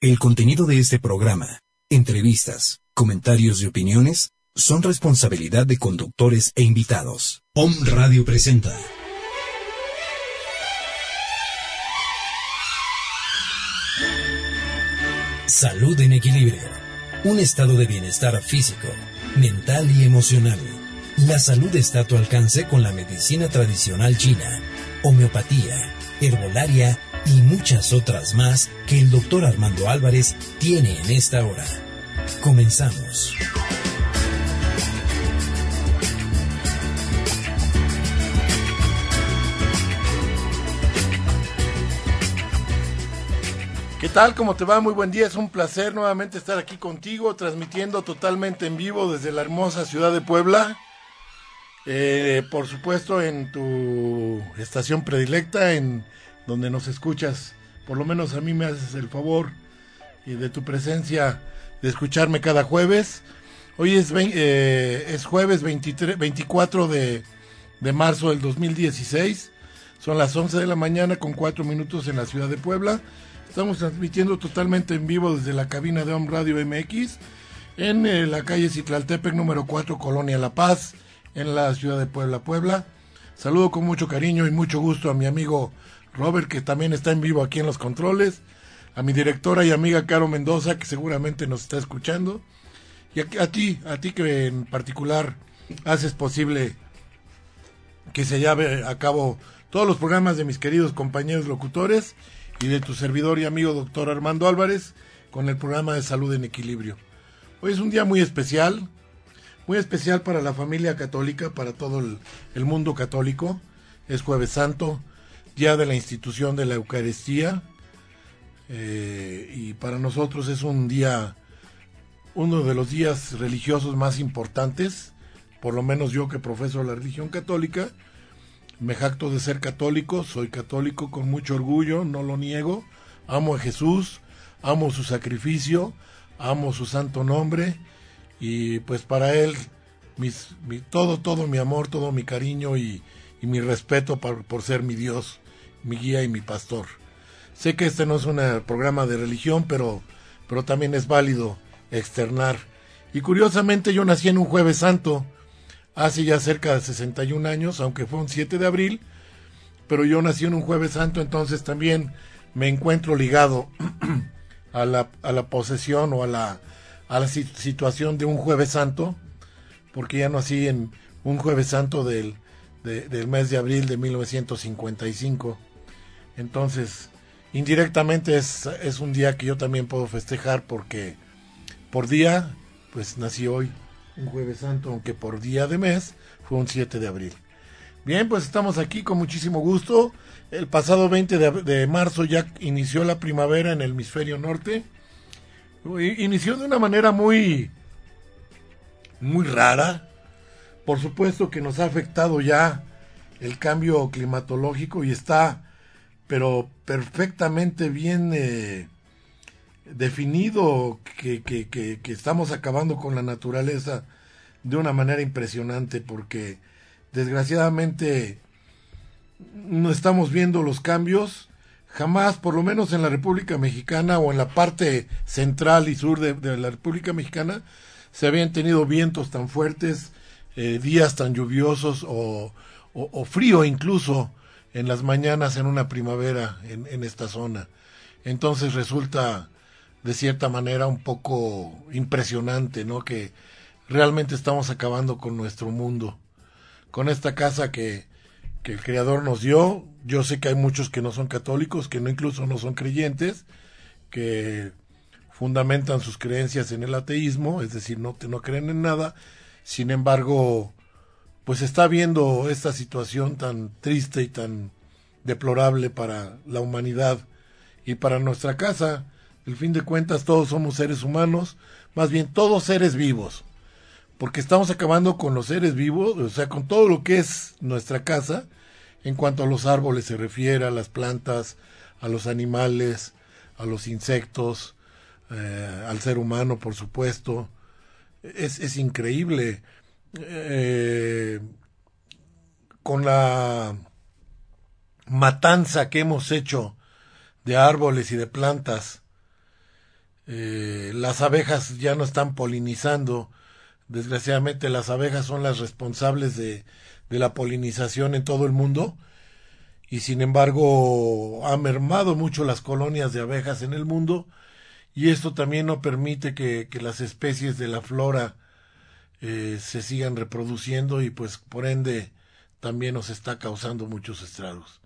El contenido de este programa, entrevistas, comentarios y opiniones son responsabilidad de conductores e invitados. Om Radio presenta. Salud en equilibrio. Un estado de bienestar físico, mental y emocional. La salud está a tu alcance con la medicina tradicional china, homeopatía, herbolaria y muchas otras más que el doctor Armando Álvarez tiene en esta hora. Comenzamos. ¿Qué tal? ¿Cómo te va? Muy buen día. Es un placer nuevamente estar aquí contigo, transmitiendo totalmente en vivo desde la hermosa ciudad de Puebla. Eh, por supuesto, en tu estación predilecta, en donde nos escuchas. Por lo menos a mí me haces el favor y de tu presencia de escucharme cada jueves. Hoy es, eh, es jueves 23, 24 de, de marzo del 2016. Son las 11 de la mañana con 4 minutos en la ciudad de Puebla. Estamos transmitiendo totalmente en vivo desde la cabina de Home Radio MX en eh, la calle Citlaltepec número 4, Colonia La Paz, en la ciudad de Puebla, Puebla. Saludo con mucho cariño y mucho gusto a mi amigo Robert, que también está en vivo aquí en los controles, a mi directora y amiga Caro Mendoza, que seguramente nos está escuchando, y a, ti, a ti que en particular haces posible que se lleve a cabo todos los programas de mis queridos compañeros locutores y de tu servidor y amigo doctor Armando Álvarez con el programa de salud en equilibrio. Hoy es un día muy especial, muy especial para la familia católica, para todo el mundo católico. Es jueves santo, día de la institución de la Eucaristía eh, y para nosotros es un día, uno de los días religiosos más importantes, por lo menos yo que profeso la religión católica, me jacto de ser católico, soy católico con mucho orgullo, no lo niego, amo a Jesús, amo su sacrificio, amo su santo nombre y pues para él mis, mi, todo, todo mi amor, todo mi cariño y, y mi respeto por, por ser mi Dios mi guía y mi pastor. Sé que este no es un programa de religión, pero, pero también es válido externar. Y curiosamente yo nací en un jueves santo, hace ya cerca de 61 años, aunque fue un 7 de abril, pero yo nací en un jueves santo, entonces también me encuentro ligado a la, a la posesión o a la, a la situación de un jueves santo, porque ya nací en un jueves santo del, del mes de abril de 1955. Entonces, indirectamente es, es un día que yo también puedo festejar porque por día, pues nací hoy, un jueves santo, aunque por día de mes fue un 7 de abril. Bien, pues estamos aquí con muchísimo gusto. El pasado 20 de, de marzo ya inició la primavera en el hemisferio norte. Inició de una manera muy, muy rara. Por supuesto que nos ha afectado ya el cambio climatológico y está pero perfectamente bien eh, definido que, que, que, estamos acabando con la naturaleza de una manera impresionante porque desgraciadamente no estamos viendo los cambios jamás por lo menos en la República Mexicana o en la parte central y sur de, la República Mexicana se habían tenido vientos tan fuertes eh, días tan lluviosos o, o frío incluso en las mañanas en una primavera en, esta zona. Entonces resulta de cierta manera un poco impresionante, ¿no? Que realmente estamos acabando con nuestro mundo. Con esta casa que, que el Creador nos dio, yo sé que hay muchos que no son católicos, que no incluso no son creyentes, que fundamentan sus creencias en el ateísmo, es decir, no, no creen en nada, sin embargo, pues está viendo esta situación tan triste y tan deplorable para la humanidad y para nuestra casa. El fin de cuentas todos somos seres humanos, más bien todos seres vivos, porque estamos acabando con los seres vivos, o sea, con todo lo que es nuestra casa, en cuanto a los árboles se refiere, a las plantas, a los animales, a los insectos, eh, al ser humano, por supuesto. Es, es increíble eh, con la matanza que hemos hecho de árboles y de plantas, eh, las abejas ya no están polinizando. Desgraciadamente las abejas son las responsables de, de la polinización en todo el mundo y sin embargo ha mermado mucho las colonias de abejas en el mundo y esto también no permite que, que las especies de la flora eh, se sigan reproduciendo y pues por ende también nos está causando muchos estragos.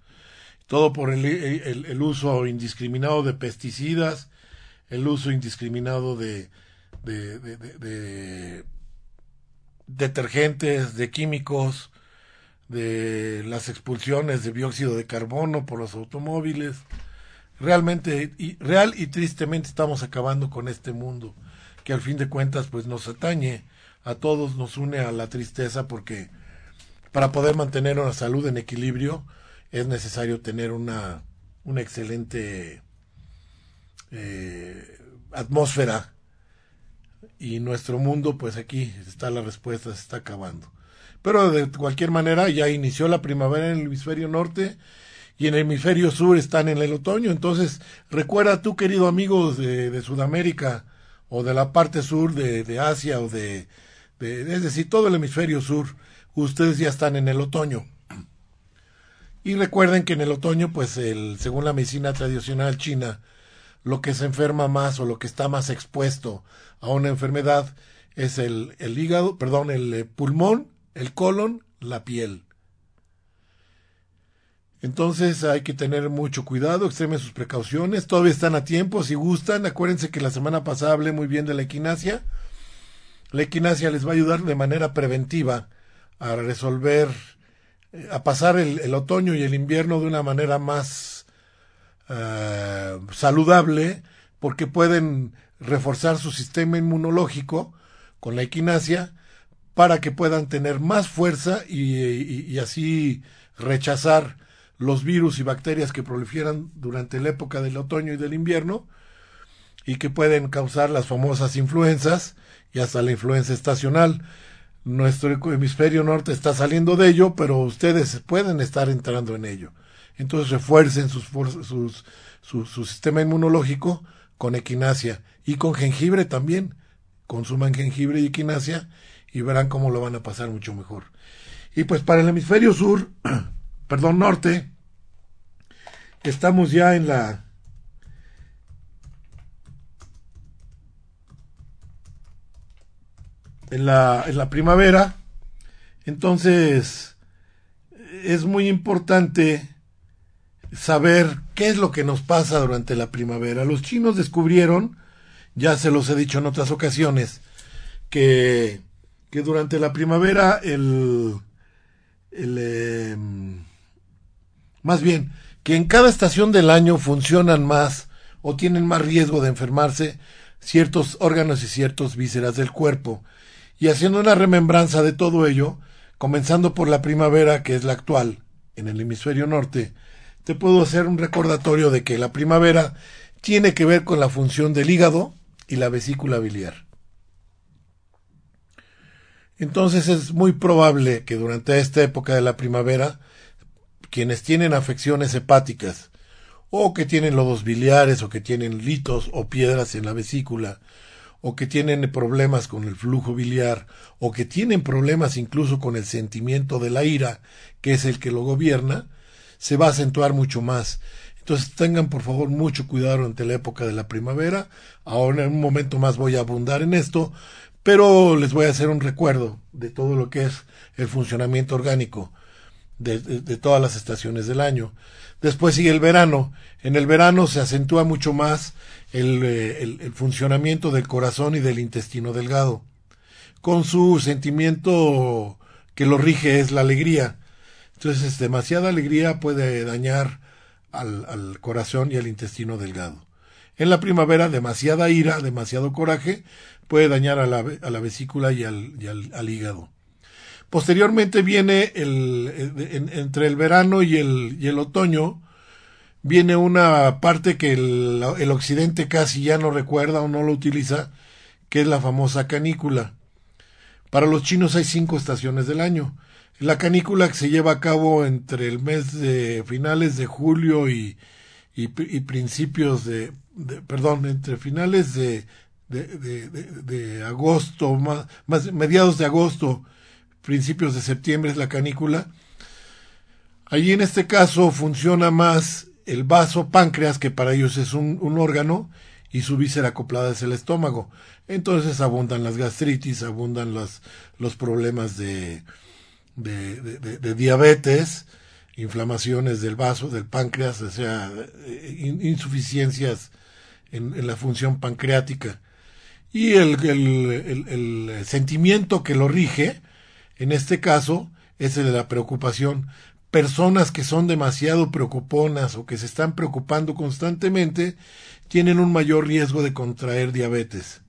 Todo por el, el, uso indiscriminado de pesticidas, el uso indiscriminado de detergentes, de químicos, de las expulsiones de dióxido de carbono por los automóviles. Realmente, y, real y tristemente estamos acabando con este mundo, que al fin de cuentas pues nos atañe, a todos nos une a la tristeza porque para poder mantener una salud en equilibrio es necesario tener una, una excelente eh, atmósfera y nuestro mundo pues aquí está la respuesta, se está acabando. Pero de cualquier manera ya inició la primavera en el hemisferio norte y en el hemisferio sur están en el otoño. Entonces, recuerda tú, querido amigo de, de Sudamérica o de la parte sur de, de Asia o de, de, es decir, todo el hemisferio sur, ustedes ya están en el otoño. Y recuerden que en el otoño, pues, el, según la medicina tradicional china, lo que se enferma más o lo que está más expuesto a una enfermedad es el, el hígado, perdón, el eh, pulmón el colon, la piel. Entonces hay que tener mucho cuidado, extremen sus precauciones, todavía están a tiempo, si gustan, acuérdense que la semana pasada hablé muy bien de la equinacia. La equinacia les va a ayudar de manera preventiva a resolver, eh, a pasar el, otoño y el invierno de una manera más uh, saludable, porque pueden reforzar su sistema inmunológico con la equinacia para que puedan tener más fuerza y, y, y, así rechazar los virus y bacterias que proliferan durante la época del otoño y del invierno y que pueden causar las famosas influencias y hasta la influenza estacional. Nuestro hemisferio norte está saliendo de ello, pero ustedes pueden estar entrando en ello. Entonces refuercen sus, sus, su, su sistema inmunológico con equinacia y con jengibre también. Consuman jengibre y equinacia y verán cómo lo van a pasar mucho mejor. Y pues para el hemisferio sur, perdón, norte, estamos ya en la en la, en la primavera. Entonces, es muy importante saber qué es lo que nos pasa durante la primavera. Los chinos descubrieron, ya se los he dicho en otras ocasiones, que que durante la primavera el, el eh, más bien que en cada estación del año funcionan más o tienen más riesgo de enfermarse ciertos órganos y ciertos vísceras del cuerpo y haciendo una remembranza de todo ello comenzando por la primavera que es la actual en el hemisferio norte te puedo hacer un recordatorio de que la primavera tiene que ver con la función del hígado y la vesícula biliar. Entonces es muy probable que durante esta época de la primavera, quienes tienen afecciones hepáticas, o que tienen lodos biliares, o que tienen litos o piedras en la vesícula, o que tienen problemas con el flujo biliar, o que tienen problemas incluso con el sentimiento de la ira, que es el que lo gobierna, se va a acentuar mucho más. Entonces tengan por favor mucho cuidado durante la época de la primavera. Ahora en un momento más voy a abundar en esto, pero les voy a hacer un recuerdo de todo lo que es el funcionamiento orgánico de, de, todas las estaciones del año. Después sigue el verano. En el verano se acentúa mucho más el, eh, el, el funcionamiento del corazón y del intestino delgado, con su sentimiento que lo rige es la alegría. Entonces, demasiada alegría puede dañar al, al corazón y al intestino delgado. En la primavera, demasiada ira, demasiado coraje, puede dañar a la, a la vesícula y, al, al, hígado. Posteriormente viene el, en, entre el verano y el, y el otoño, viene una parte que el, occidente casi ya no recuerda o no lo utiliza, que es la famosa canícula. Para los chinos hay cinco estaciones del año. La canícula que se lleva a cabo entre el mes de finales de julio y, y, y principios de perdón, entre finales de, de, agosto, más, más, mediados de agosto, principios de septiembre es la canícula. Allí en este caso funciona más el vaso páncreas, que para ellos es un, órgano, y su víscera acoplada es el estómago. Entonces abundan las gastritis, abundan los problemas de, de, diabetes, inflamaciones del vaso, del páncreas, o sea, insuficiencias en, la función pancreática. Y el, el, sentimiento que lo rige, en este caso, es el de la preocupación. Personas que son demasiado preocuponas o que se están preocupando constantemente tienen un mayor riesgo de contraer diabetes,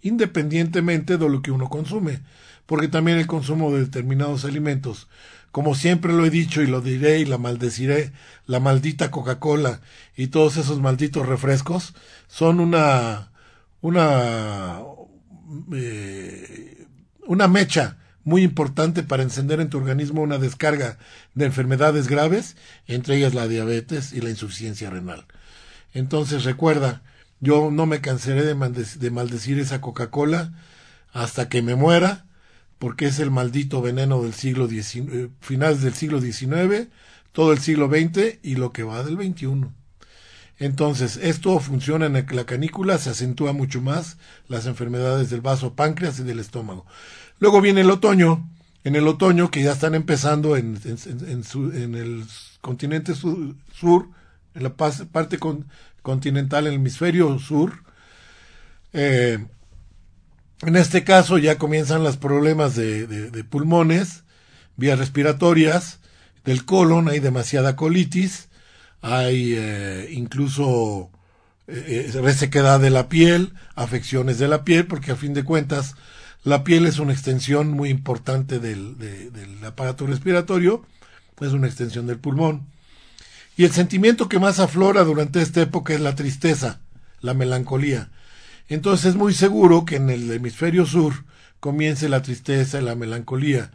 independientemente de lo que uno consume porque también el consumo de determinados alimentos, como siempre lo he dicho y lo diré y la maldeciré, la maldita Coca-Cola y todos esos malditos refrescos son una una eh, una mecha muy importante para encender en tu organismo una descarga de enfermedades graves, entre ellas la diabetes y la insuficiencia renal. Entonces recuerda, yo no me cansaré de, de maldecir esa Coca-Cola hasta que me muera, porque es el maldito veneno del siglo XIX, eh, finales del siglo XIX, todo el siglo XX y lo que va del XXI. Entonces, esto funciona en la canícula, se acentúa mucho más las enfermedades del vaso páncreas y del estómago. Luego viene el otoño, en el otoño que ya están empezando en, en, el continente sur, en la parte continental, en el hemisferio sur, eh, en este caso ya comienzan los problemas de, pulmones, vías respiratorias, del colon, hay demasiada colitis, hay eh, incluso eh, eh, resequedad de la piel, afecciones de la piel, porque a fin de cuentas la piel es una extensión muy importante del, aparato respiratorio, es una extensión del pulmón. Y el sentimiento que más aflora durante esta época es la tristeza, la melancolía. Entonces es muy seguro que en el hemisferio sur comience la tristeza y la melancolía.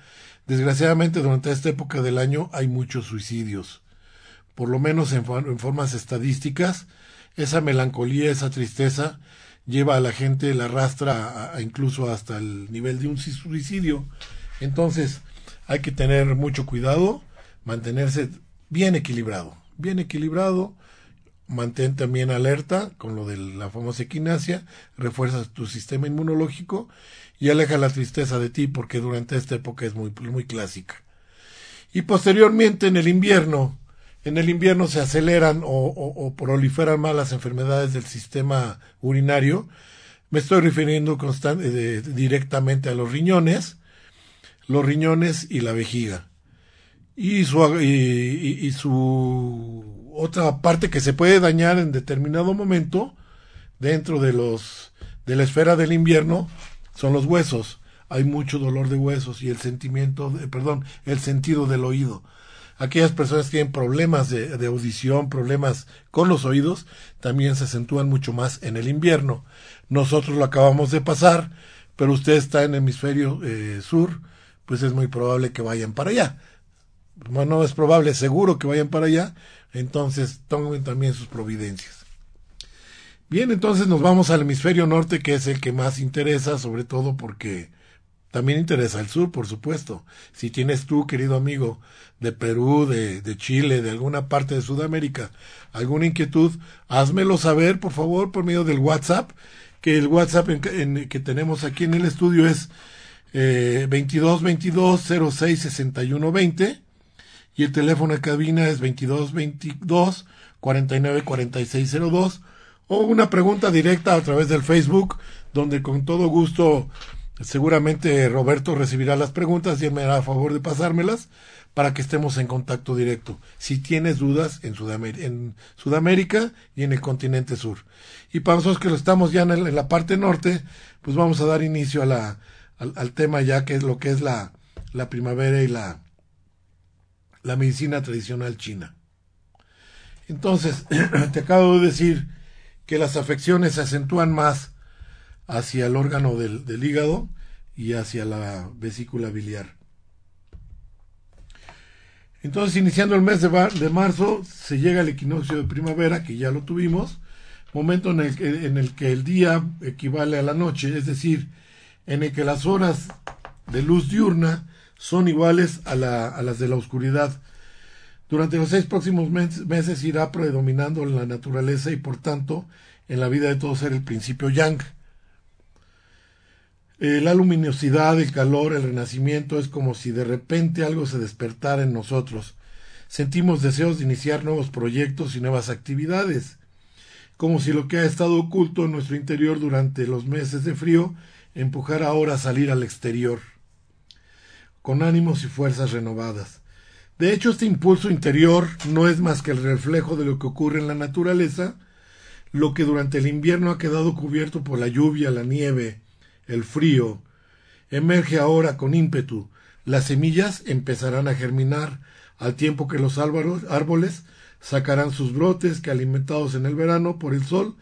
Desgraciadamente durante esta época del año hay muchos suicidios. Por lo menos en, formas estadísticas, esa melancolía, esa tristeza lleva a la gente, la arrastra incluso hasta el nivel de un suicidio. Entonces hay que tener mucho cuidado, mantenerse bien equilibrado, bien equilibrado mantén también alerta con lo de la famosa equinacia, refuerza tu sistema inmunológico y aleja la tristeza de ti porque durante esta época es muy, muy clásica. Y posteriormente en el invierno, en el invierno se aceleran o, proliferan más las enfermedades del sistema urinario. Me estoy refiriendo constante, directamente a los riñones, los riñones y la vejiga. Y su, y su otra parte que se puede dañar en determinado momento dentro de los de la esfera del invierno son los huesos. Hay mucho dolor de huesos y el sentimiento, de, perdón, el sentido del oído. Aquellas personas que tienen problemas de, audición, problemas con los oídos, también se acentúan mucho más en el invierno. Nosotros lo acabamos de pasar, pero usted está en el hemisferio eh, sur, pues es muy probable que vayan para allá. Bueno, no es probable, seguro que vayan para allá, entonces, tomen también sus providencias. Bien, entonces nos vamos al hemisferio norte, que es el que más interesa, sobre todo porque también interesa el sur, por supuesto. Si tienes tú, querido amigo, de Perú, de, de Chile, de alguna parte de Sudamérica, alguna inquietud, házmelo saber, por favor, por medio del WhatsApp, que el WhatsApp en, que tenemos aquí en el estudio es eh, 22 22 06 61 20 y el teléfono de cabina es 2222 494602 o una pregunta directa a través del Facebook donde con todo gusto seguramente Roberto recibirá las preguntas y me hará favor de pasármelas para que estemos en contacto directo. Si tienes dudas en Sudamérica, y en el continente sur. Y para nosotros que lo estamos ya en, la parte norte, pues vamos a dar inicio al, tema ya que es lo que es la, la primavera y la, la medicina tradicional china. Entonces, te acabo de decir que las afecciones se acentúan más hacia el órgano del, hígado y hacia la vesícula biliar. Entonces, iniciando el mes de, de, marzo, se llega el equinoccio de primavera, que ya lo tuvimos, momento en el, que, en el que el día equivale a la noche, es decir, en el que las horas de luz diurna son iguales a, las de la oscuridad. Durante los seis próximos meses irá predominando en la naturaleza y por tanto en la vida de todo ser el principio yang. Eh, la luminosidad, el calor, el renacimiento es como si de repente algo se despertara en nosotros. Sentimos deseos de iniciar nuevos proyectos y nuevas actividades, como si lo que ha estado oculto en nuestro interior durante los meses de frío empujara ahora a salir al exterior, con ánimos y fuerzas renovadas. De hecho, este impulso interior no es más que el reflejo de lo que ocurre en la naturaleza, lo que durante el invierno ha quedado cubierto por la lluvia, la nieve, el frío, emerge ahora con ímpetu. Las semillas empezarán a germinar, al tiempo que los árboles sacarán sus brotes que alimentados en el verano por el sol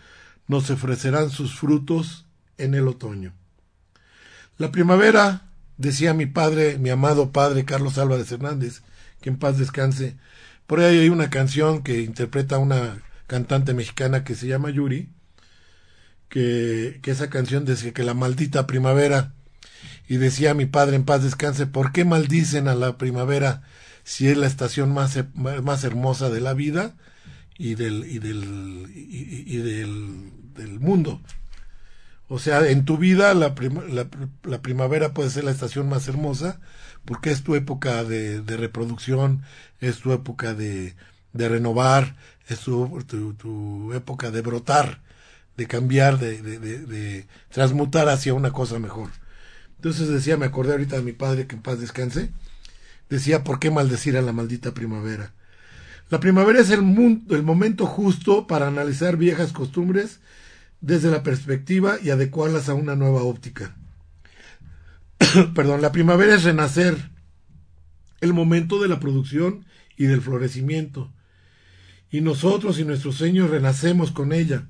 nos ofrecerán sus frutos en el otoño. La primavera, decía mi padre, mi amado padre Carlos Álvarez Hernández, que en paz descanse, por ahí hay una canción que interpreta una cantante mexicana que se llama Yuri, que, que esa canción decía que la maldita primavera, y decía mi padre en paz descanse, ¿por qué maldicen a la primavera si es la estación más, más hermosa de la vida y del, y del, y, del, del, mundo? O sea, en tu vida la, la, la, primavera puede ser la estación más hermosa porque es tu época de, de reproducción, es tu época de, de renovar, es tu, tu, época de brotar, de cambiar, de, de, de, transmutar hacia una cosa mejor. Entonces decía, me acordé ahorita de mi padre, que en paz descanse, decía, ¿por qué maldecir a la maldita primavera? La primavera es el, el momento justo para analizar viejas costumbres desde la perspectiva y adecuarlas a una nueva óptica. Perdón, la primavera es renacer, el momento de la producción y del florecimiento, y nosotros y nuestros sueños renacemos con ella.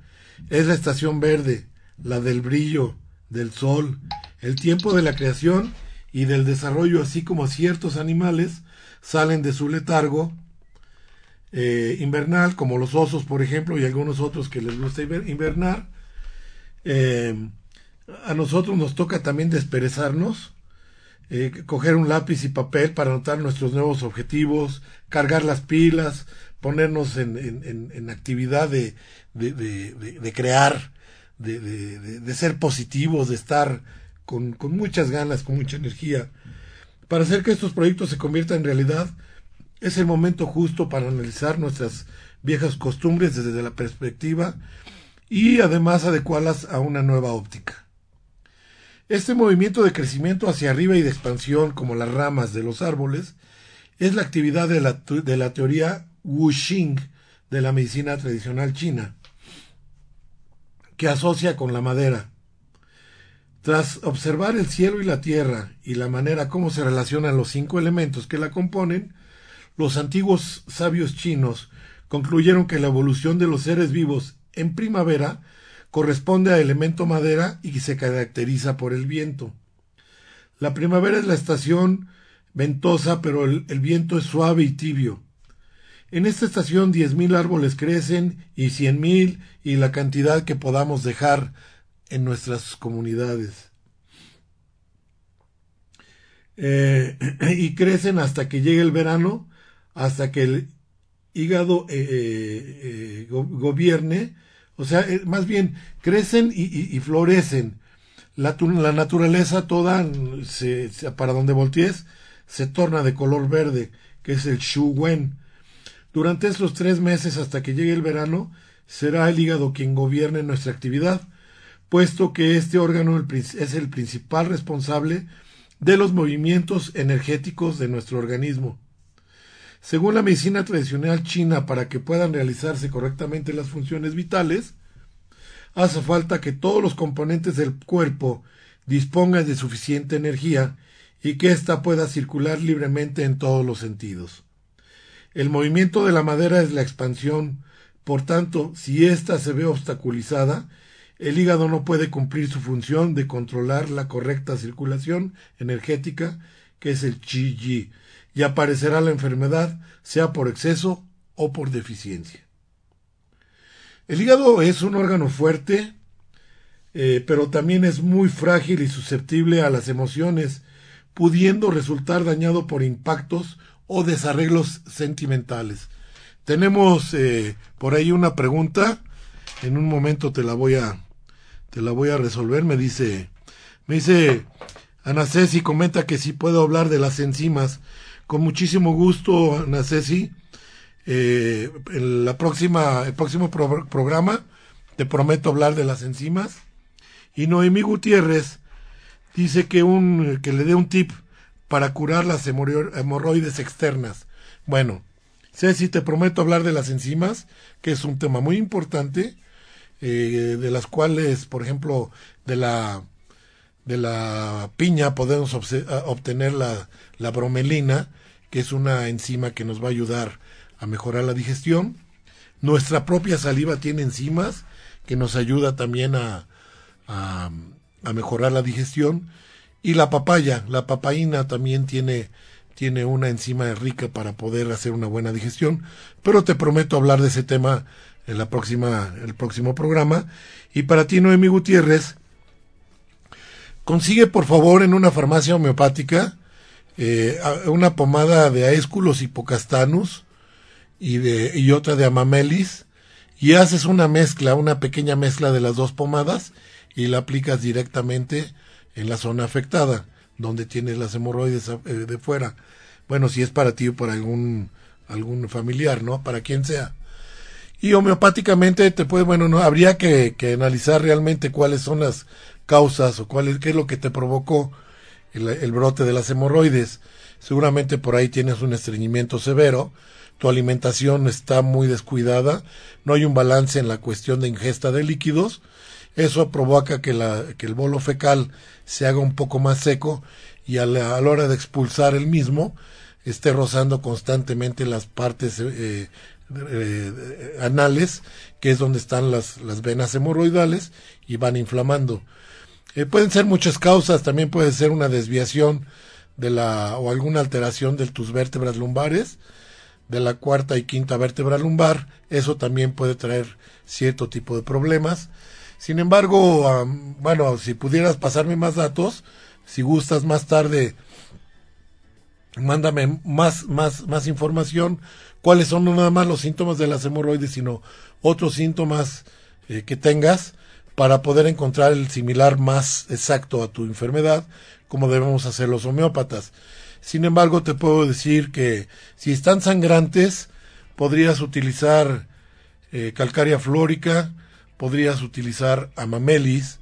Es la estación verde, la del brillo, del sol, el tiempo de la creación y del desarrollo, así como ciertos animales salen de su letargo eh, invernal, como los osos, por ejemplo, y algunos otros que les gusta invernar. Eh, a nosotros nos toca también desperezarnos, eh, coger un lápiz y papel para anotar nuestros nuevos objetivos, cargar las pilas, ponernos en, en, en actividad de, de, de, de crear, de, ser positivos, de estar con, con muchas ganas, con mucha energía. Para hacer que estos proyectos se conviertan en realidad, es el momento justo para analizar nuestras viejas costumbres desde la perspectiva y además adecuarlas a una nueva óptica. Este movimiento de crecimiento hacia arriba y de expansión, como las ramas de los árboles, es la actividad de la, de la teoría Wuxing de la medicina tradicional china, que asocia con la madera. Tras observar el cielo y la tierra y la manera como se relacionan los cinco elementos que la componen, los antiguos sabios chinos concluyeron que la evolución de los seres vivos en primavera corresponde al elemento madera y se caracteriza por el viento. La primavera es la estación ventosa, pero el viento es suave y tibio. En esta estación diez mil árboles crecen y cien mil y la cantidad que podamos dejar en nuestras comunidades. Eh, y crecen hasta que llegue el verano, hasta que el hígado eh, eh, gobierne, o sea, más bien crecen y, florecen. La, naturaleza toda, se, para donde voltees, se torna de color verde, que es el shu wen durante estos tres meses hasta que llegue el verano, será el hígado quien gobierne nuestra actividad, puesto que este órgano es el principal responsable de los movimientos energéticos de nuestro organismo. Según la medicina tradicional china, para que puedan realizarse correctamente las funciones vitales, hace falta que todos los componentes del cuerpo dispongan de suficiente energía y que ésta pueda circular libremente en todos los sentidos. El movimiento de la madera es la expansión, por tanto, si ésta se ve obstaculizada, el hígado no puede cumplir su función de controlar la correcta circulación energética, que es el chi-yi, y aparecerá la enfermedad, sea por exceso o por deficiencia. El hígado es un órgano fuerte, eh, pero también es muy frágil y susceptible a las emociones, pudiendo resultar dañado por impactos o desarreglos sentimentales. Tenemos eh, por ahí una pregunta, en un momento te la voy a te la voy a resolver, me dice me dice Ana Ceci comenta que si puedo hablar de las enzimas. Con muchísimo gusto, Ana Ceci. Eh, la próxima, el próximo programa te prometo hablar de las enzimas. Y Noemí Gutiérrez dice que, un, que le dé un tip para curar las hemorroides externas. Bueno, Ceci, te prometo hablar de las enzimas, que es un tema muy importante, eh, de las cuales, por ejemplo, de la de la piña podemos obtener la, la bromelina, que es una enzima que nos va a ayudar a mejorar la digestión. Nuestra propia saliva tiene enzimas que nos ayuda también a, a, mejorar la digestión. Y la papaya, la papaína también tiene, tiene una enzima rica para poder hacer una buena digestión. Pero te prometo hablar de ese tema en la próxima, el próximo programa. Y para ti, Noemi Gutiérrez, Consigue por favor en una farmacia homeopática eh, una pomada de Aesculus hipocastanus y, de, y otra de Amamelis y haces una mezcla, una pequeña mezcla de las dos pomadas y la aplicas directamente en la zona afectada, donde tienes las hemorroides eh, de fuera. Bueno, si es para ti o para algún, algún familiar, ¿no? Para quien sea. Y homeopáticamente te puede, bueno, no, habría que, que analizar realmente cuáles son las causas o cuál es, qué es lo que te provocó el, brote de las hemorroides. Seguramente por ahí tienes un estreñimiento severo, tu alimentación está muy descuidada, no hay un balance en la cuestión de ingesta de líquidos, eso provoca que, la, que el bolo fecal se haga un poco más seco y a la, hora de expulsar el mismo esté rozando constantemente las partes eh, eh, anales, que es donde están las, las venas hemorroidales, y van inflamando. Eh, pueden ser muchas causas, también puede ser una desviación de la o alguna alteración de tus vértebras lumbares, de la cuarta y quinta vértebra lumbar, eso también puede traer cierto tipo de problemas. Sin embargo, bueno, si pudieras pasarme más datos, si gustas más tarde, mándame más, más, más información, cuáles son no nada más los síntomas de las hemorroides, sino otros síntomas eh, que tengas para poder encontrar el similar más exacto a tu enfermedad, como debemos hacer los homeópatas. Sin embargo, te puedo decir que si están sangrantes, podrías utilizar eh, calcárea flórica, podrías utilizar amamelis,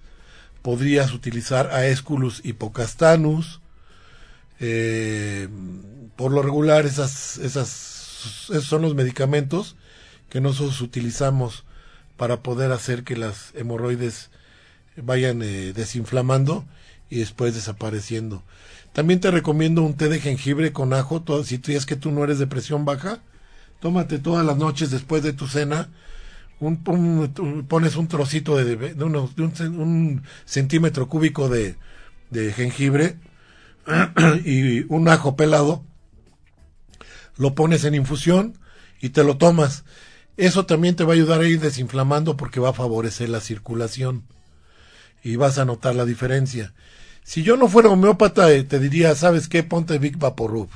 podrías utilizar aesculus hipocastanus. Eh, por lo regular, esas, esas, esos son los medicamentos que nosotros utilizamos para poder hacer que las hemorroides vayan eh, desinflamando y después desapareciendo. También te recomiendo un té de jengibre con ajo, si tú es que tú no eres de presión baja, tómate todas las noches después de tu cena, un, pones un trocito de, de, un, centímetro cúbico de, de jengibre y un ajo pelado, lo pones en infusión y te lo tomas. Eso también te va a ayudar a ir desinflamando porque va a favorecer la circulación y vas a notar la diferencia. Si yo no fuera homeópata, eh, te diría, ¿sabes qué? Ponte Big Vaporub.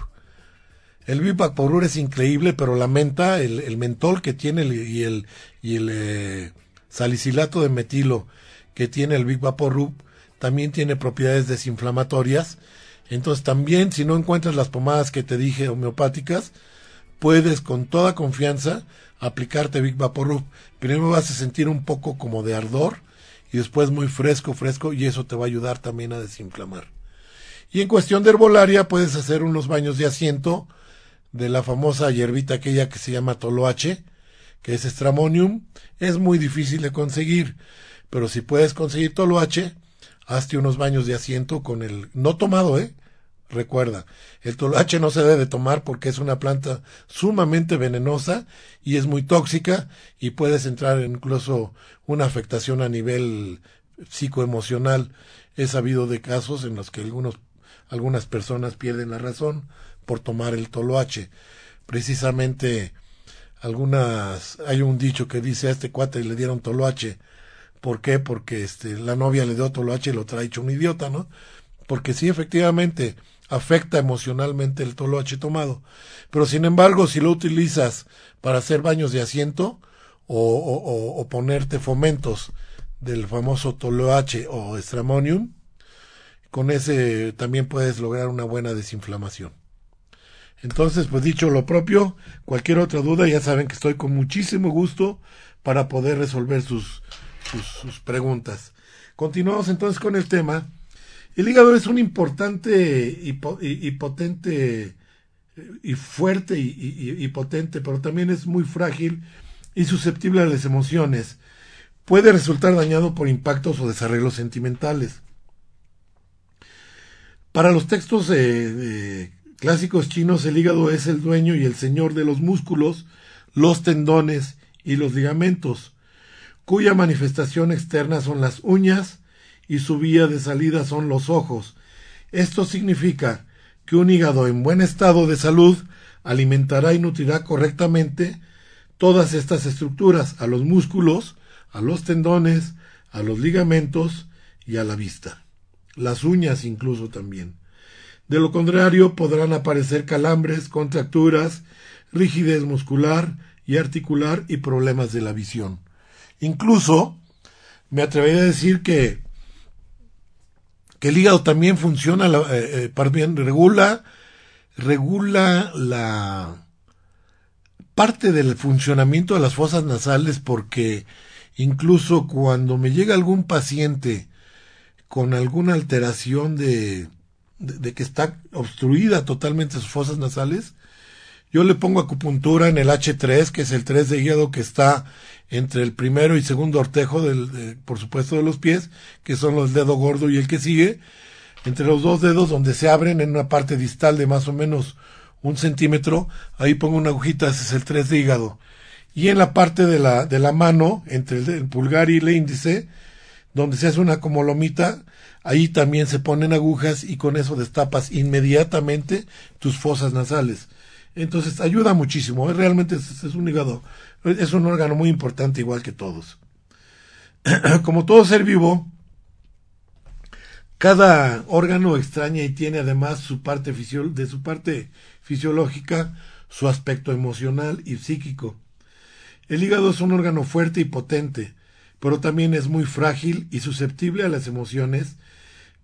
El Big Vaporub es increíble, pero la menta, el, mentol que tiene y el, y el eh, salicilato de metilo que tiene el Big Vaporub también tiene propiedades desinflamatorias. Entonces también, si no encuentras las pomadas que te dije homeopáticas, puedes con toda confianza aplicarte Big Vaporub. Primero vas a sentir un poco como de ardor y después muy fresco, fresco y eso te va a ayudar también a desinflamar. Y en cuestión de herbolaria puedes hacer unos baños de asiento de la famosa hierbita aquella que se llama toloache, que es estramonium. Es muy difícil de conseguir, pero si puedes conseguir toloache, hazte unos baños de asiento con el no tomado, ¿eh? Recuerda, el toloache no se debe tomar porque es una planta sumamente venenosa y es muy tóxica y puedes entrar en incluso una afectación a nivel psicoemocional. He sabido de casos en los que algunos, algunas personas pierden la razón por tomar el toloache. Precisamente algunas, hay un dicho que dice a este cuate le dieron toloache. ¿Por qué? Porque este, la novia le dio toloache y lo trae hecho un idiota, ¿no? Porque sí, efectivamente, afecta emocionalmente el toloache tomado. Pero sin embargo, si lo utilizas para hacer baños de asiento o, ponerte fomentos del famoso toloache o estramonium, con ese también puedes lograr una buena desinflamación. Entonces, pues dicho lo propio, cualquier otra duda, ya saben que estoy con muchísimo gusto para poder resolver sus, sus, preguntas. Continuamos entonces con el tema. El hígado es un importante y, potente y fuerte y, y, potente, pero también es muy frágil y susceptible a las emociones. Puede resultar dañado por impactos o desarreglos sentimentales. Para los textos eh, clásicos chinos, el hígado es el dueño y el señor de los músculos, los tendones y los ligamentos, cuya manifestación externa son las uñas y su vía de salida son los ojos. Esto significa que un hígado en buen estado de salud alimentará y nutrirá correctamente todas estas estructuras, a los músculos, a los tendones, a los ligamentos y a la vista. Las uñas incluso también. De lo contrario, podrán aparecer calambres, contracturas, rigidez muscular y articular y problemas de la visión. Incluso, me atrevería a decir que, que el hígado también funciona, eh, eh regula, regula la parte del funcionamiento de las fosas nasales porque incluso cuando me llega algún paciente con alguna alteración de, de, que está obstruida totalmente sus fosas nasales, yo le pongo acupuntura en el H3, que es el 3 de hígado que está entre el primero y segundo ortejo, del, por supuesto, de los pies, que son los dedos gordo y el que sigue, entre los dos dedos donde se abren en una parte distal de más o menos un centímetro, ahí pongo una agujita, ese es el 3 de hígado. Y en la parte de la, de la mano, entre el, el pulgar y el índice, donde se hace una como lomita, ahí también se ponen agujas y con eso destapas inmediatamente tus fosas nasales. Entonces ayuda muchísimo, realmente es, un hígado, es un órgano muy importante igual que todos. Como todo ser vivo, cada órgano extraña y tiene además su parte de su parte fisiológica, su aspecto emocional y psíquico. El hígado es un órgano fuerte y potente, pero también es muy frágil y susceptible a las emociones,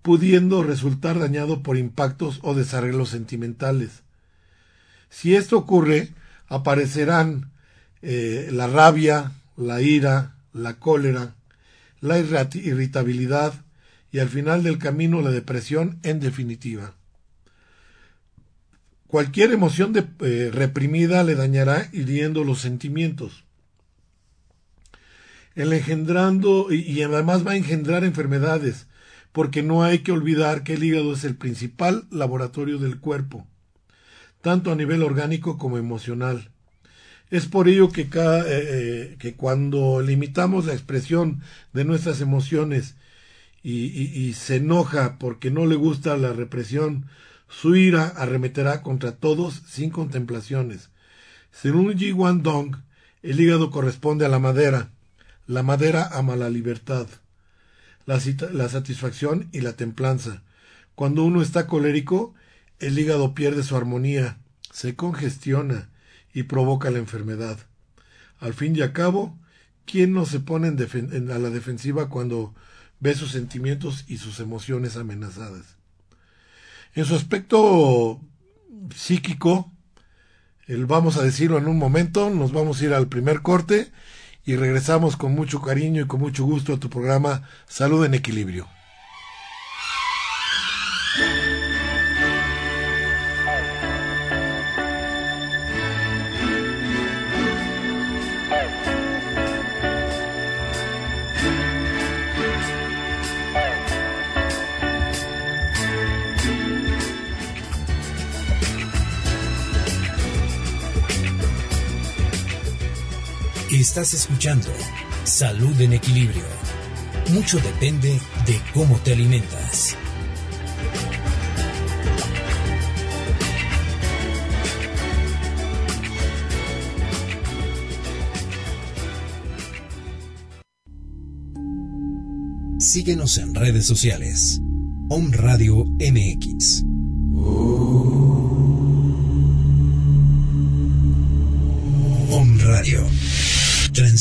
pudiendo resultar dañado por impactos o desarreglos sentimentales. Si esto ocurre, aparecerán eh, la rabia, la ira, la cólera, la irritabilidad y al final del camino la depresión en definitiva. Cualquier emoción eh, reprimida le dañará hiriendo los sentimientos el engendrando y, además va a engendrar enfermedades, porque no hay que olvidar que el hígado es el principal laboratorio del cuerpo, tanto a nivel orgánico como emocional. Es por ello que, cada, eh, eh, cuando limitamos la expresión de nuestras emociones y, y, se enoja porque no le gusta la represión, su ira arremeterá contra todos sin contemplaciones. Según Ji Wan Dong, el hígado corresponde a la madera, la madera ama la libertad, la, satisfacción y la templanza. Cuando uno está colérico, el hígado pierde su armonía, se congestiona y provoca la enfermedad. Al fin y al cabo, ¿quién no se pone a la defensiva cuando ve sus sentimientos y sus emociones amenazadas? En su aspecto psíquico, el, vamos a decirlo en un momento, nos vamos a ir al primer corte y regresamos con mucho cariño y con mucho gusto a tu programa Salud en Equilibrio. Estás escuchando Salud en Equilibrio. Mucho depende de cómo te alimentas. Síguenos en redes sociales. Home Radio MX.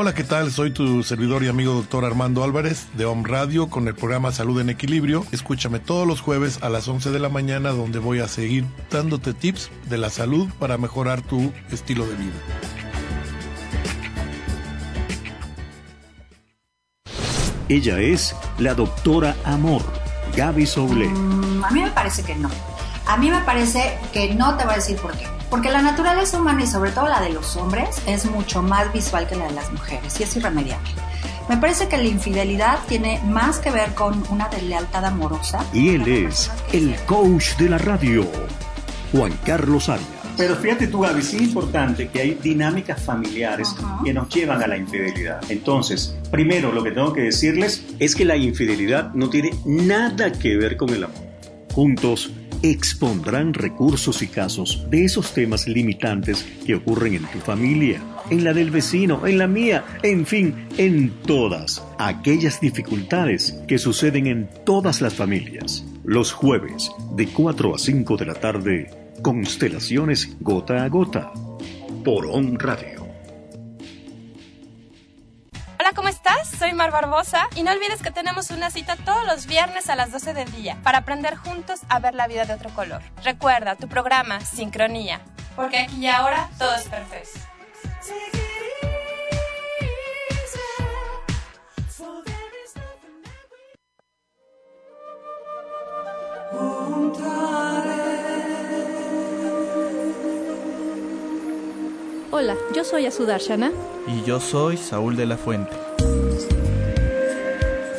Hola, ¿qué tal? Soy tu servidor y amigo doctor Armando Álvarez de Home Radio con el programa Salud en Equilibrio. Escúchame todos los jueves a las 11 de la mañana donde voy a seguir dándote tips de la salud para mejorar tu estilo de vida. Ella es la doctora Amor, Gaby Soule. Mm, a mí me parece que no. A mí me parece que no te voy a decir por qué. Porque la naturaleza humana y sobre todo la de los hombres es mucho más visual que la de las mujeres y es irremediable. Me parece que la infidelidad tiene más que ver con una deslealtad amorosa. Y él es el coach de la radio, Juan Carlos Arias. Pero fíjate tú, Gaby, sí es importante que hay dinámicas familiares que nos llevan a la infidelidad. Entonces, primero lo que tengo que decirles es que la infidelidad no tiene nada que ver con el amor. Juntos expondrán recursos y casos de esos temas limitantes que ocurren en tu familia, en la del vecino, en la mía, en fin, en todas aquellas dificultades que suceden en todas las familias. Los jueves, de 4 a 5 de la tarde, Constelaciones Gota a Gota, por On Radio. Soy Mar Barbosa y no olvides que tenemos una cita todos los viernes a las 12 del día para aprender juntos a ver la vida de otro color. Recuerda tu programa Sincronía, porque aquí y ahora todo es perfecto. Hola, yo soy Asudarshana. Y yo soy Saúl de la Fuente.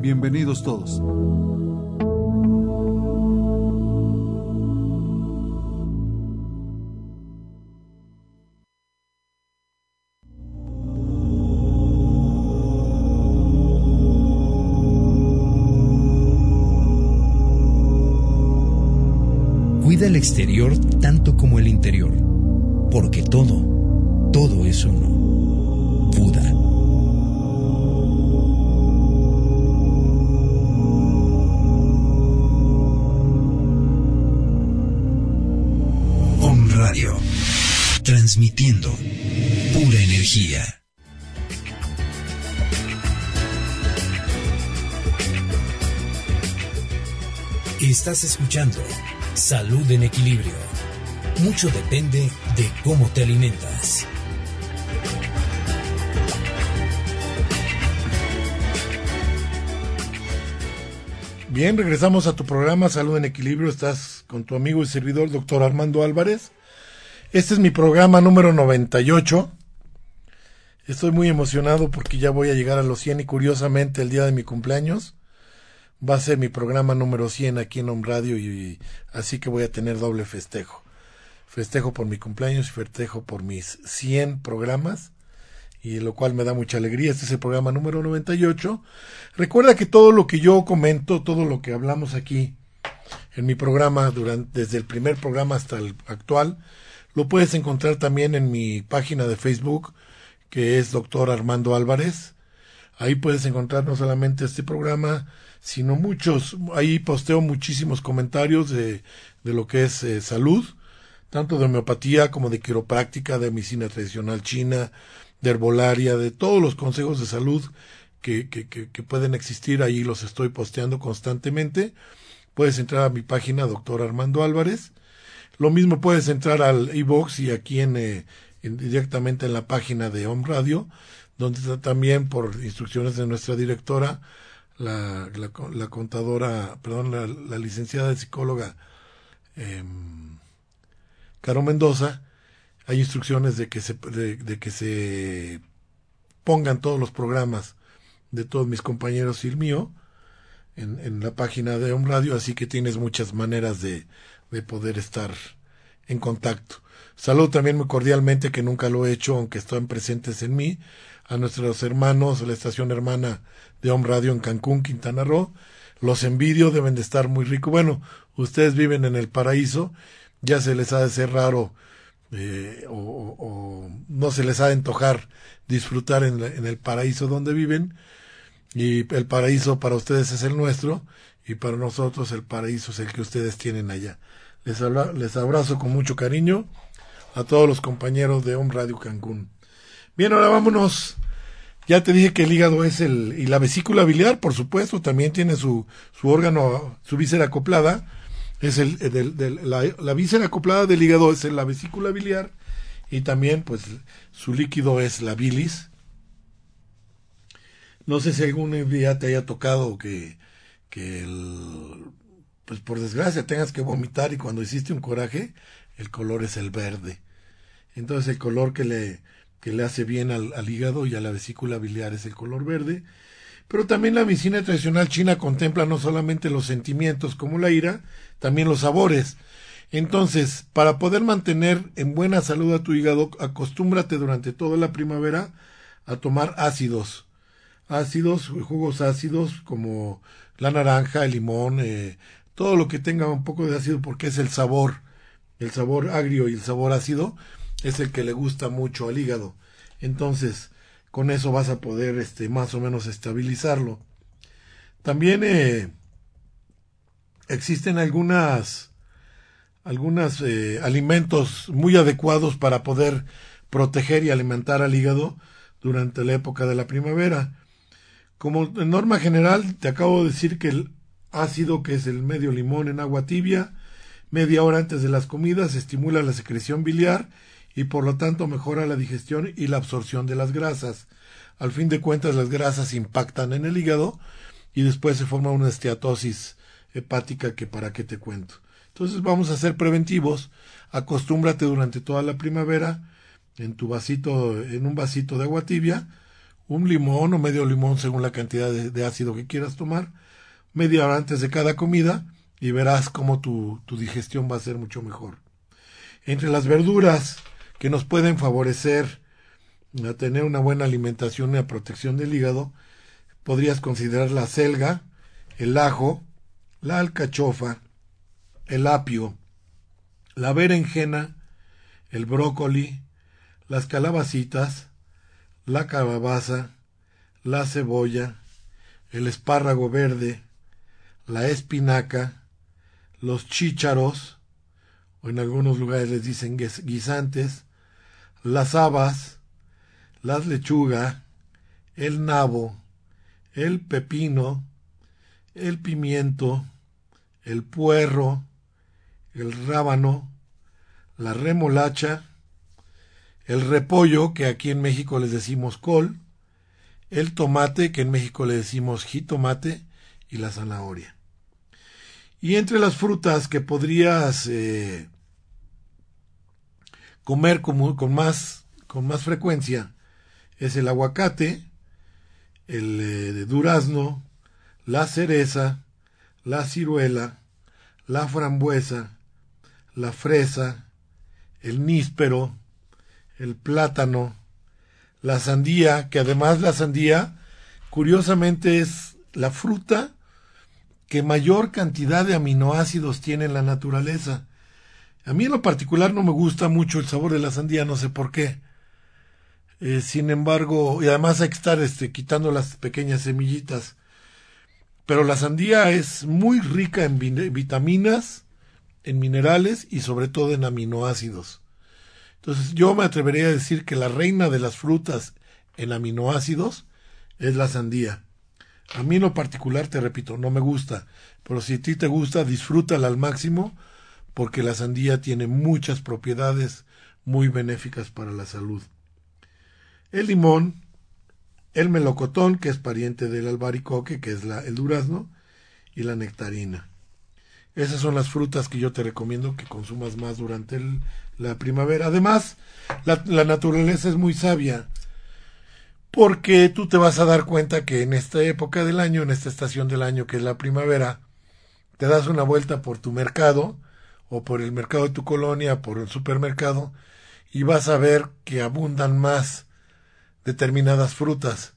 Bienvenidos todos. Cuida el exterior tanto como el interior, porque todo, todo es uno. Transmitiendo pura energía. Estás escuchando Salud en Equilibrio. Mucho depende de cómo te alimentas. Bien, regresamos a tu programa Salud en Equilibrio. Estás con tu amigo y servidor, doctor Armando Álvarez. Este es mi programa número 98. Estoy muy emocionado porque ya voy a llegar a los 100 y curiosamente el día de mi cumpleaños va a ser mi programa número 100 aquí en Home Radio y, así que voy a tener doble festejo. Festejo por mi cumpleaños y festejo por mis 100 programas y lo cual me da mucha alegría. Este es el programa número 98. Recuerda que todo lo que yo comento, todo lo que hablamos aquí en mi programa, durante, desde el primer programa hasta el actual, lo puedes encontrar también en mi página de Facebook, que es Doctor Armando Álvarez. Ahí puedes encontrar no solamente este programa, sino muchos. Ahí posteo muchísimos comentarios de, de lo que es eh, salud, tanto de homeopatía como de quiropráctica, de medicina tradicional china, de herbolaria, de todos los consejos de salud que, que, que, pueden existir. Ahí los estoy posteando constantemente. Puedes entrar a mi página, doctor Armando Álvarez. Lo mismo puedes entrar al iBox y aquí en, eh, en, directamente en la página de Home Radio donde también por instrucciones de nuestra directora, la, contadora, perdón, la, licenciada psicóloga eh, Caro Mendoza, hay instrucciones de que se, de, de, que se pongan todos los programas de todos mis compañeros y el mío en, en la página de Home Radio, así que tienes muchas maneras de, de poder estar en contacto. Saludo también muy cordialmente, que nunca lo he hecho, aunque están presentes en mí, a nuestros hermanos, la estación hermana de Home Radio en Cancún, Quintana Roo. Los envidio, deben de estar muy ricos. Bueno, ustedes viven en el paraíso, ya se les ha de ser raro eh, o, no se les ha de antojar disfrutar en, en, el paraíso donde viven. Y el paraíso para ustedes es el nuestro y para nosotros el paraíso es el que ustedes tienen allá. Les, abra, les abrazo con mucho cariño a todos los compañeros de Home Radio Cancún. Bien, ahora vámonos. Ya te dije que el hígado es el. y la vesícula biliar, por supuesto, también tiene su, su órgano, su víscera acoplada. Es el, del, la, la víscera acoplada del hígado es la vesícula biliar y también, pues, su líquido es la bilis. No sé si algún día te haya tocado que, el, pues por desgracia tengas que vomitar y cuando hiciste un coraje, el color es el verde. Entonces el color que le, que le hace bien al, al, hígado y a la vesícula biliar es el color verde. Pero también la medicina tradicional china contempla no solamente los sentimientos como la ira, también los sabores. Entonces, para poder mantener en buena salud a tu hígado, acostúmbrate durante toda la primavera a tomar ácidos. Ácidos, jugos ácidos como la naranja, el limón, eh, todo lo que tenga un poco de ácido porque es el sabor, el sabor agrio y el sabor ácido es el que le gusta mucho al hígado. Entonces, con eso vas a poder este, más o menos estabilizarlo. También eh, existen algunas, algunos eh, alimentos muy adecuados para poder proteger y alimentar al hígado durante la época de la primavera. Como norma general, te acabo de decir que el ácido, que es el medio limón en agua tibia, media hora antes de las comidas, estimula la secreción biliar y por lo tanto mejora la digestión y la absorción de las grasas. Al fin de cuentas las grasas impactan en el hígado y después se forma una esteatosis hepática que para qué te cuento. Entonces vamos a ser preventivos, acostúmbrate durante toda la primavera en tu vasito, en un vasito de agua tibia, un limón o medio limón según la cantidad de, ácido que quieras tomar, media hora antes de cada comida y verás cómo tu, tu digestión va a ser mucho mejor. Entre las verduras que nos pueden favorecer a tener una buena alimentación y a protección del hígado, podrías considerar la selga, el ajo, la alcachofa, el apio, la berenjena, el brócoli, las calabacitas, la calabaza, la cebolla, el espárrago verde, la espinaca, los chícharos, o en algunos lugares les dicen guisantes, las habas, las lechuga, el nabo, el pepino, el pimiento, el puerro, el rábano, la remolacha, el repollo, que aquí en México les decimos col, el tomate, que en México le decimos jitomate, y la zanahoria. Y entre las frutas que podrías eh, comer con, más, con más frecuencia es el aguacate, el eh, durazno, la cereza, la ciruela, la frambuesa, la fresa, el níspero, el plátano, la sandía, que además la sandía, curiosamente es la fruta que mayor cantidad de aminoácidos tiene en la naturaleza. A mí en lo particular no me gusta mucho el sabor de la sandía, no sé por qué. Eh, sin embargo, y además hay que estar este, quitando las pequeñas semillitas. Pero la sandía es muy rica en vitaminas, en minerales y sobre todo en aminoácidos. Entonces yo me atrevería a decir que la reina de las frutas en aminoácidos es la sandía. A mí en lo particular, te repito, no me gusta, pero si a ti te gusta, disfrútala al máximo porque la sandía tiene muchas propiedades muy benéficas para la salud. El limón, el melocotón, que es pariente del albaricoque, que es el durazno, y la nectarina. Esas son las frutas que yo te recomiendo que consumas más durante la primavera. Además, la, la naturaleza es muy sabia porque tú te vas a dar cuenta que en esta época del año, en esta estación del año que es la primavera, te das una vuelta por tu mercado o por el mercado de tu colonia, por el supermercado, y vas a ver que abundan más determinadas frutas.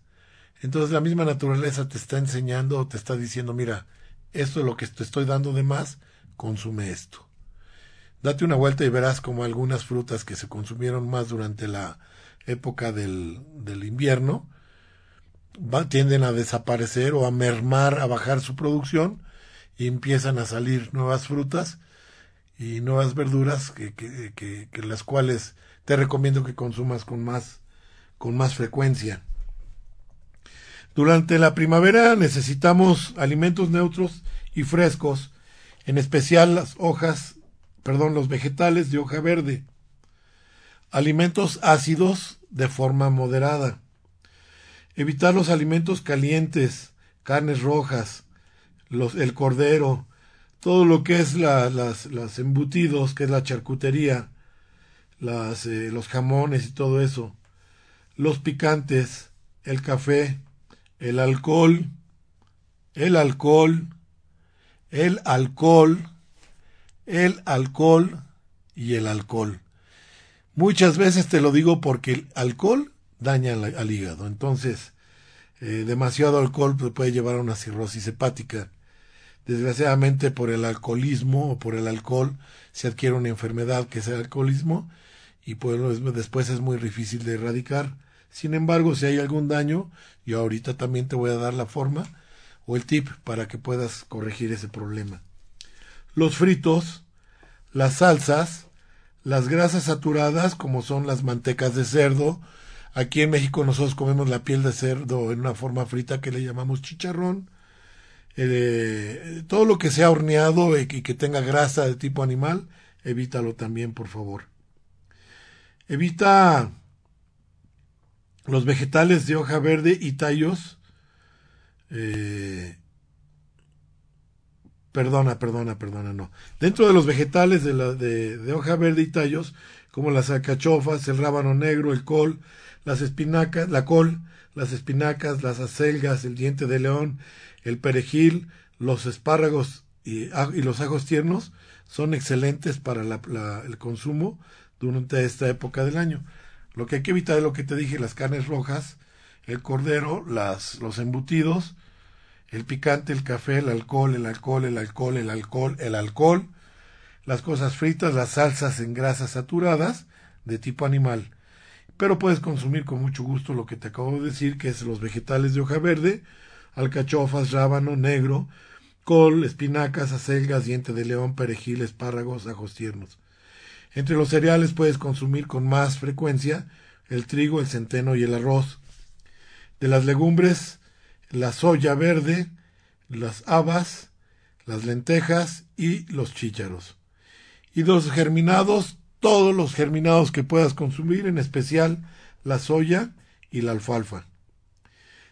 Entonces la misma naturaleza te está enseñando o te está diciendo, mira, esto es lo que te estoy dando de más, consume esto. Date una vuelta y verás como algunas frutas que se consumieron más durante la época del, del invierno tienden a desaparecer o a mermar, a bajar su producción y empiezan a salir nuevas frutas y nuevas verduras que, que, que- que las cuales te recomiendo que consumas con más, con más frecuencia. Durante la primavera necesitamos alimentos neutros y frescos, en especial las hojas, perdón, los vegetales de hoja verde. Alimentos ácidos de forma moderada. Evitar los alimentos calientes, carnes rojas, los, el cordero, todo lo que es la, las, las embutidos, que es la charcutería, las, eh, los jamones y todo eso, los picantes, el café, el alcohol, el alcohol, el alcohol, el alcohol y el alcohol. Muchas veces te lo digo porque el alcohol daña al, hígado. Entonces, eh, demasiado alcohol pues, puede llevar a una cirrosis hepática. Desgraciadamente por el alcoholismo o por el alcohol se adquiere una enfermedad que es el alcoholismo y pues después es muy difícil de erradicar. Sin embargo, si hay algún daño, yo ahorita también te voy a dar la forma o el tip para que puedas corregir ese problema. Los fritos, las salsas, las grasas saturadas como son las mantecas de cerdo. Aquí en México nosotros comemos la piel de cerdo en una forma frita que le llamamos chicharrón. Eh, todo lo que sea horneado y que tenga grasa de tipo animal, evítalo también, por favor. Evita los vegetales de hoja verde y tallos. Eh, perdona, perdona, perdona, no. Dentro de los vegetales de, la, de, hoja verde y tallos, como las alcachofas, el rábano negro, el col, las espinacas, la col, las espinacas, las acelgas, el diente de león, el perejil, los espárragos y, y los ajos tiernos, son excelentes para la, la, el consumo durante esta época del año. Lo que hay que evitar es lo que te dije, las carnes rojas, el cordero, las, los embutidos, el picante, el café, el alcohol, el alcohol, el alcohol, el alcohol, el alcohol, las cosas fritas, las salsas en grasas saturadas de tipo animal. Pero puedes consumir con mucho gusto lo que te acabo de decir, que es los vegetales de hoja verde, alcachofas, rábano negro, col, espinacas, acelgas, diente de león, perejil, espárragos, ajos tiernos. Entre los cereales puedes consumir con más frecuencia el trigo, el centeno y el arroz. De las legumbres, la soya verde, las habas, las lentejas y los chícharos. Y los germinados, todos los germinados que puedas consumir, en especial la soya y la alfalfa.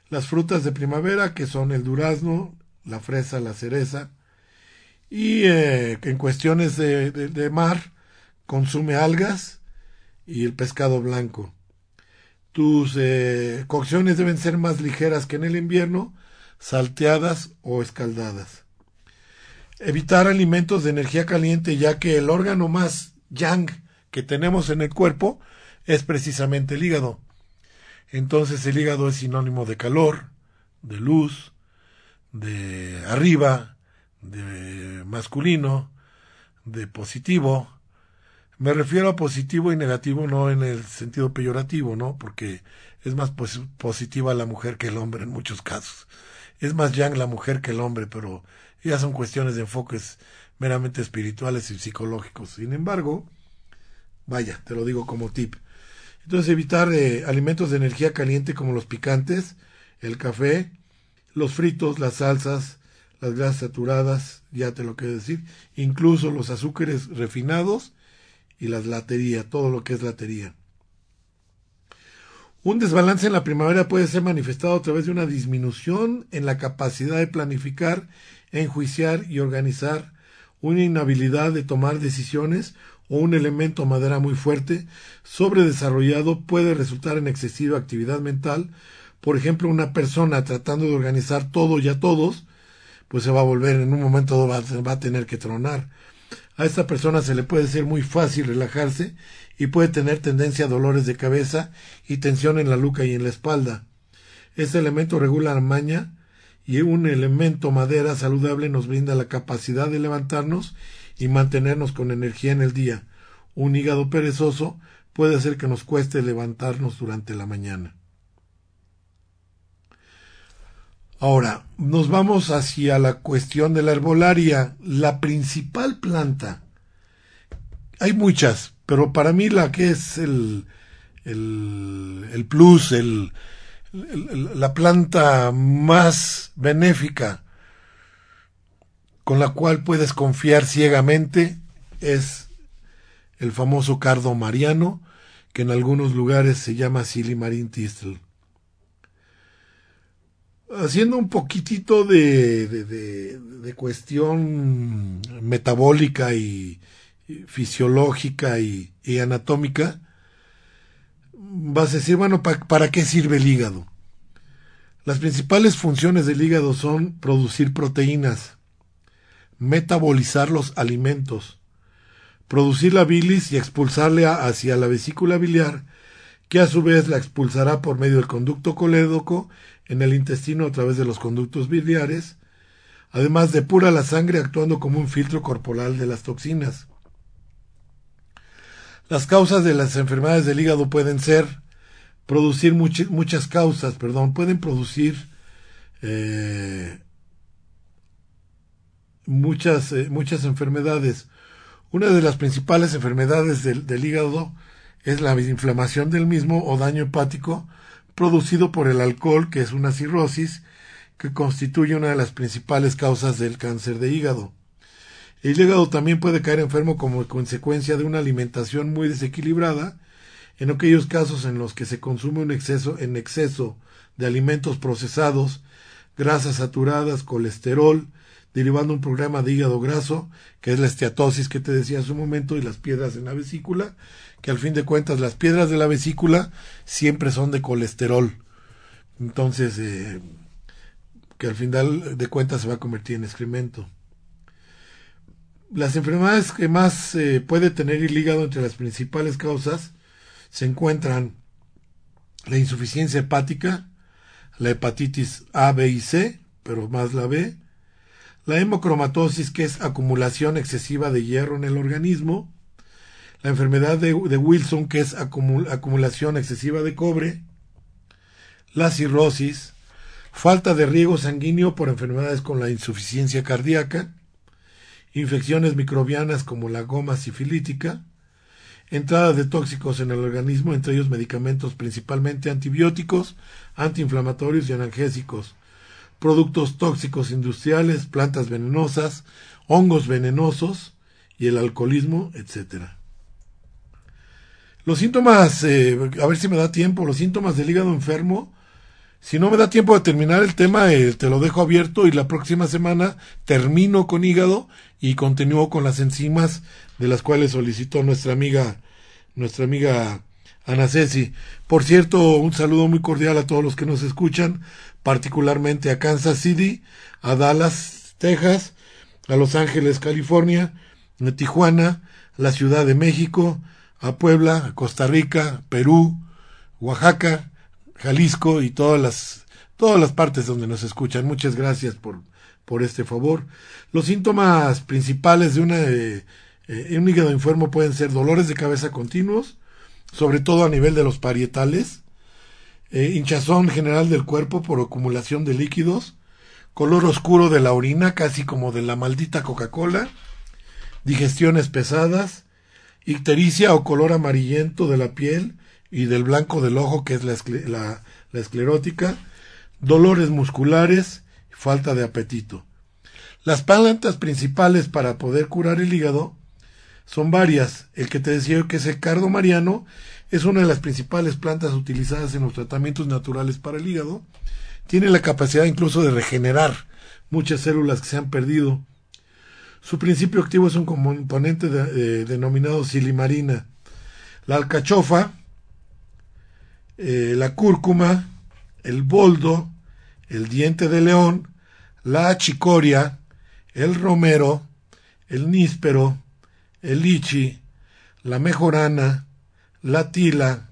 Las frutas de primavera, que son el durazno, la fresa, la cereza. Y eh, en cuestiones de mar, consume algas y el pescado blanco. Tus eh, cocciones deben ser más ligeras que en el invierno, salteadas o escaldadas. Evitar alimentos de energía caliente ya que el órgano más yang que tenemos en el cuerpo es precisamente el hígado. Entonces el hígado es sinónimo de calor, de luz, de arriba, de masculino, de positivo, Me refiero a positivo y negativo no en el sentido peyorativo, ¿no? Porque es más pos- positiva la mujer que el hombre en muchos casos. Es más yang la mujer que el hombre, pero ya son cuestiones de enfoques meramente espirituales y psicológicos. Sin embargo, vaya, te lo digo como tip. Entonces evitar eh, alimentos de energía caliente como los picantes, el café, los fritos, las salsas, las grasas saturadas, ya te lo quiero decir, incluso los azúcares refinados y las latería, todo lo que es latería. Un desbalance en la primavera puede ser manifestado a través de una disminución en la capacidad de planificar, enjuiciar y organizar, una inhabilidad de tomar decisiones o un elemento madera muy fuerte, sobredesarrollado, puede resultar en excesiva actividad mental. Por ejemplo, una persona tratando de organizar todo y a todos, pues se va a volver, en un momento va, va a tener que tronar. A esta persona se le puede ser muy fácil relajarse y puede tener tendencia a dolores de cabeza y tensión en la nuca y en la espalda. Este elemento regula la maña y un elemento madera saludable nos brinda la capacidad de levantarnos y mantenernos con energía en el día. Un hígado perezoso puede hacer que nos cueste levantarnos durante la mañana. Ahora, nos vamos hacia la cuestión de la herbolaria. La principal planta, hay muchas, pero para mí la que es el, el, plus, el, el- la planta más benéfica con la cual puedes confiar ciegamente es el famoso cardo mariano, que en algunos lugares se llama silimarín tistel haciendo un poquitito de, de, de- cuestión metabólica y, fisiológica y, anatómica, vas a decir, bueno, ¿pa- ¿para qué sirve el hígado? Las principales funciones del hígado son producir proteínas, metabolizar los alimentos, producir la bilis y expulsarle hacia la vesícula biliar, que a su vez la expulsará por medio del conducto colédoco en el intestino a través de los conductos biliares, además depura la sangre actuando como un filtro corporal de las toxinas. Las causas de las enfermedades del hígado pueden ser producir much- muchas causas, perdón, pueden producir eh, muchas, eh, muchas enfermedades. Una de las principales enfermedades del hígado es la inflamación del mismo o daño hepático producido por el alcohol, que es una cirrosis, que constituye una de las principales causas del cáncer de hígado. El hígado también puede caer enfermo como consecuencia de una alimentación muy desequilibrada, en aquellos casos en los que se consume un exceso en exceso de alimentos procesados, grasas saturadas, colesterol, derivando un programa de hígado graso, que es la esteatosis que te decía hace un momento, y las piedras en la vesícula, que al fin de cuentas las piedras de la vesícula siempre son de colesterol. Entonces, eh, que al final de cuentas se va a convertir en excremento. Las enfermedades que más eh, puede tener el hígado entre las principales causas se encuentran la insuficiencia hepática, la hepatitis A, B y C, pero más la B, la hemocromatosis, que es acumulación excesiva de hierro en el organismo, la enfermedad de, Wilson, que es acumul- acumulación excesiva de cobre, la cirrosis, falta de riego sanguíneo por enfermedades con la insuficiencia cardíaca, infecciones microbianas como la goma sifilítica, entrada de tóxicos en el organismo, entre ellos medicamentos principalmente antibióticos, antiinflamatorios y analgésicos, productos tóxicos industriales, plantas venenosas, hongos venenosos y el alcoholismo, etcétera. Los síntomas, eh, a ver si me da tiempo, los síntomas del hígado enfermo, si no me da tiempo de terminar el tema, eh, te lo dejo abierto y la próxima semana termino con hígado y continúo con las enzimas de las cuales solicitó nuestra amiga, nuestra amiga Ana Ceci. Por cierto, un saludo muy cordial a todos los que nos escuchan, particularmente a Kansas City, a Dallas, Texas, a Los Ángeles, California, a Tijuana, la Ciudad de México, a Puebla, Costa Rica, Perú, Oaxaca, Jalisco y todas las todas las partes donde nos escuchan. Muchas gracias por por este favor. Los síntomas principales de una eh, Eh, un hígado enfermo pueden ser dolores de cabeza continuos, sobre todo a nivel de los parietales, eh, hinchazón general del cuerpo por acumulación de líquidos, color oscuro de la orina, casi como de la maldita Coca-Cola, digestiones pesadas, ictericia o color amarillento de la piel y del blanco del ojo, que es la, la, la esclerótica, dolores musculares, falta de apetito. Las plantas principales para poder curar el hígado son varias. El que te decía que es el cardo mariano es una de las principales plantas utilizadas en los tratamientos naturales para el hígado. Tiene la capacidad incluso de regenerar muchas células que se han perdido. Su principio activo es un componente denominado silimarina. La alcachofa, eh, la cúrcuma, el boldo, el diente de león, la chicoria, el romero, el níspero, el lichi, la mejorana, la tila,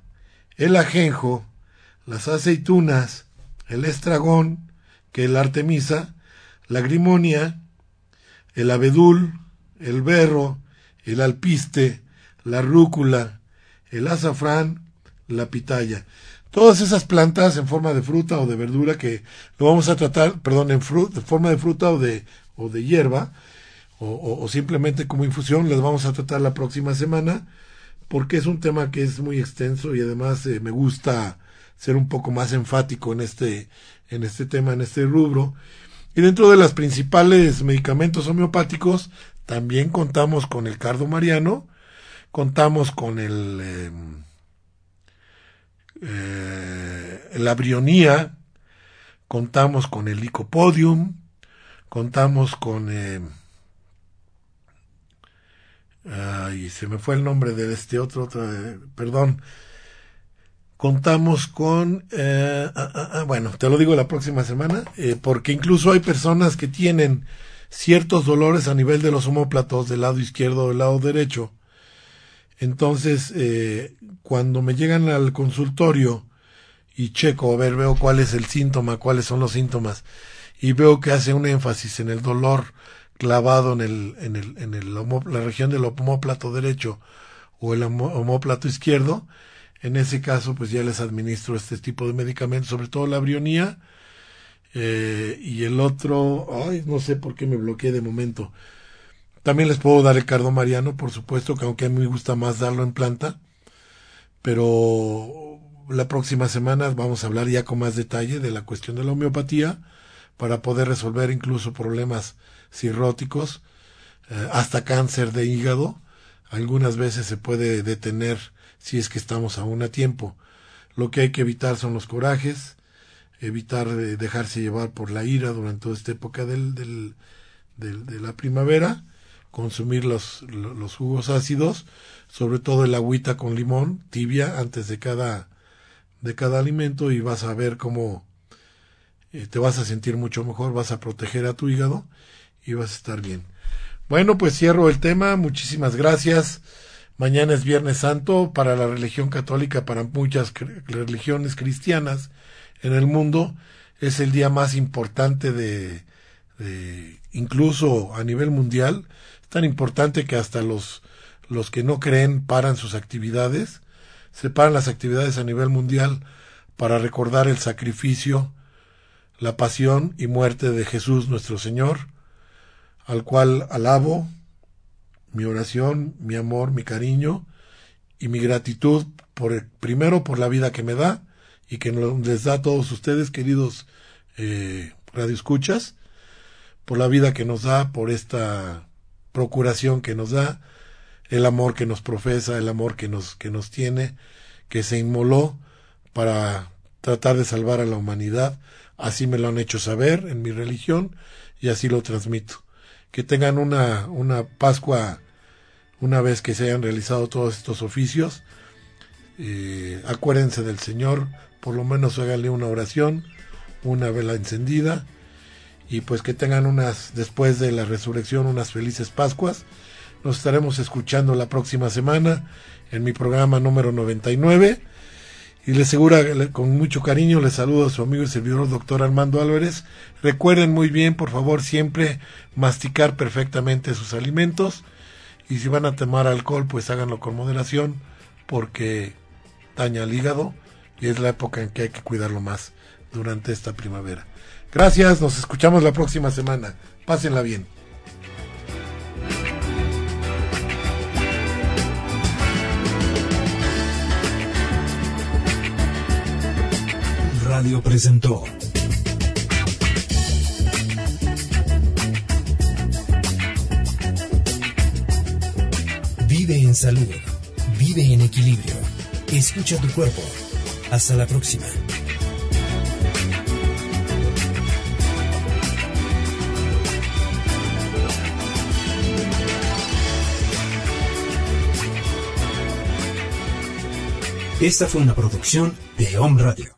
el ajenjo, las aceitunas, el estragón, que es la artemisa, la grimonia, el abedul, el berro, el alpiste, la rúcula, el azafrán, la pitaya. Todas esas plantas en forma de fruta o de verdura que lo vamos a tratar, perdón, en, forma de fruta o de, o de hierba, o, simplemente como infusión, las vamos a tratar la próxima semana, porque es un tema que es muy extenso y además eh, me gusta ser un poco más enfático en este, en este tema, en este rubro. Y dentro de los principales medicamentos homeopáticos, también contamos con el cardo mariano, contamos con el, em, eh, la brionía, contamos con el licopodium, contamos con eh, ay, se me fue el nombre de este otro, otro eh, perdón. Contamos con eh, ah, ah, ah, bueno te lo digo la próxima semana porque incluso hay personas que tienen ciertos dolores a nivel de los homóplatos del lado izquierdo o del lado derecho. Entonces cuando me llegan al consultorio y checo a ver veo cuál es el síntoma cuáles son los síntomas y veo que hace un énfasis en el dolor clavado en, el, en, el, en el la región del homóplato derecho o el homóplato izquierdo, en ese caso pues ya les administro este tipo de medicamentos, sobre todo la brionía eh, y el otro, ay, no sé por qué me bloqueé de momento. También les puedo dar el cardo mariano, por supuesto, que aunque a mí me gusta más darlo en planta, pero la próxima semana vamos a hablar ya con más detalle de la cuestión de la homeopatía para poder resolver incluso problemas cirróticos, eh, hasta cáncer de hígado. Algunas veces se puede detener si es que estamos aún a tiempo. Lo que hay que evitar son los corajes, evitar eh, dejarse llevar por la ira durante toda esta época del, de la primavera, consumir los, los jugos ácidos, sobre todo el agüita con limón tibia antes de cada, de cada alimento y vas a ver cómo eh, te vas a sentir mucho mejor, vas a proteger a tu hígado y vas a estar bien. Bueno, pues cierro el tema, muchísimas gracias. Mañana es Viernes Santo para la religión católica, para muchas religiones cristianas en el mundo. Es el día más importante de, de, incluso a nivel mundial. Es tan importante que hasta los, los que no creen paran sus actividades. Se paran las actividades a nivel mundial para recordar el sacrificio la pasión y muerte de Jesús nuestro Señor, al cual alabo mi oración, mi amor, mi cariño y mi gratitud por primero por la vida que me da y que les da a todos ustedes, queridos eh, radioescuchas, por la vida que nos da, por esta procuración que nos da, el amor que nos profesa, el amor que nos, que nos tiene, que se inmoló para tratar de salvar a la humanidad, Así me lo han hecho saber en mi religión y así lo transmito. Que tengan una, una Pascua una vez que se hayan realizado todos estos oficios. Eh, acuérdense del Señor, por lo menos háganle una oración, una vela encendida y pues que tengan unas, después de la resurrección, unas felices Pascuas. Nos estaremos escuchando la próxima semana en mi programa número 99 y le asegura con mucho cariño le saludo a su amigo y servidor doctor Armando Álvarez. Recuerden muy bien, por favor, siempre masticar perfectamente sus alimentos Y si van a tomar alcohol, pues háganlo con moderación, porque daña el hígado y es la época en que hay que cuidarlo más durante esta primavera. Gracias, nos escuchamos la próxima semana. Pásenla bien. Radio presentó Vive en salud, vive en equilibrio. Escucha tu cuerpo. Hasta la próxima. Esta fue una producción de Home Radio.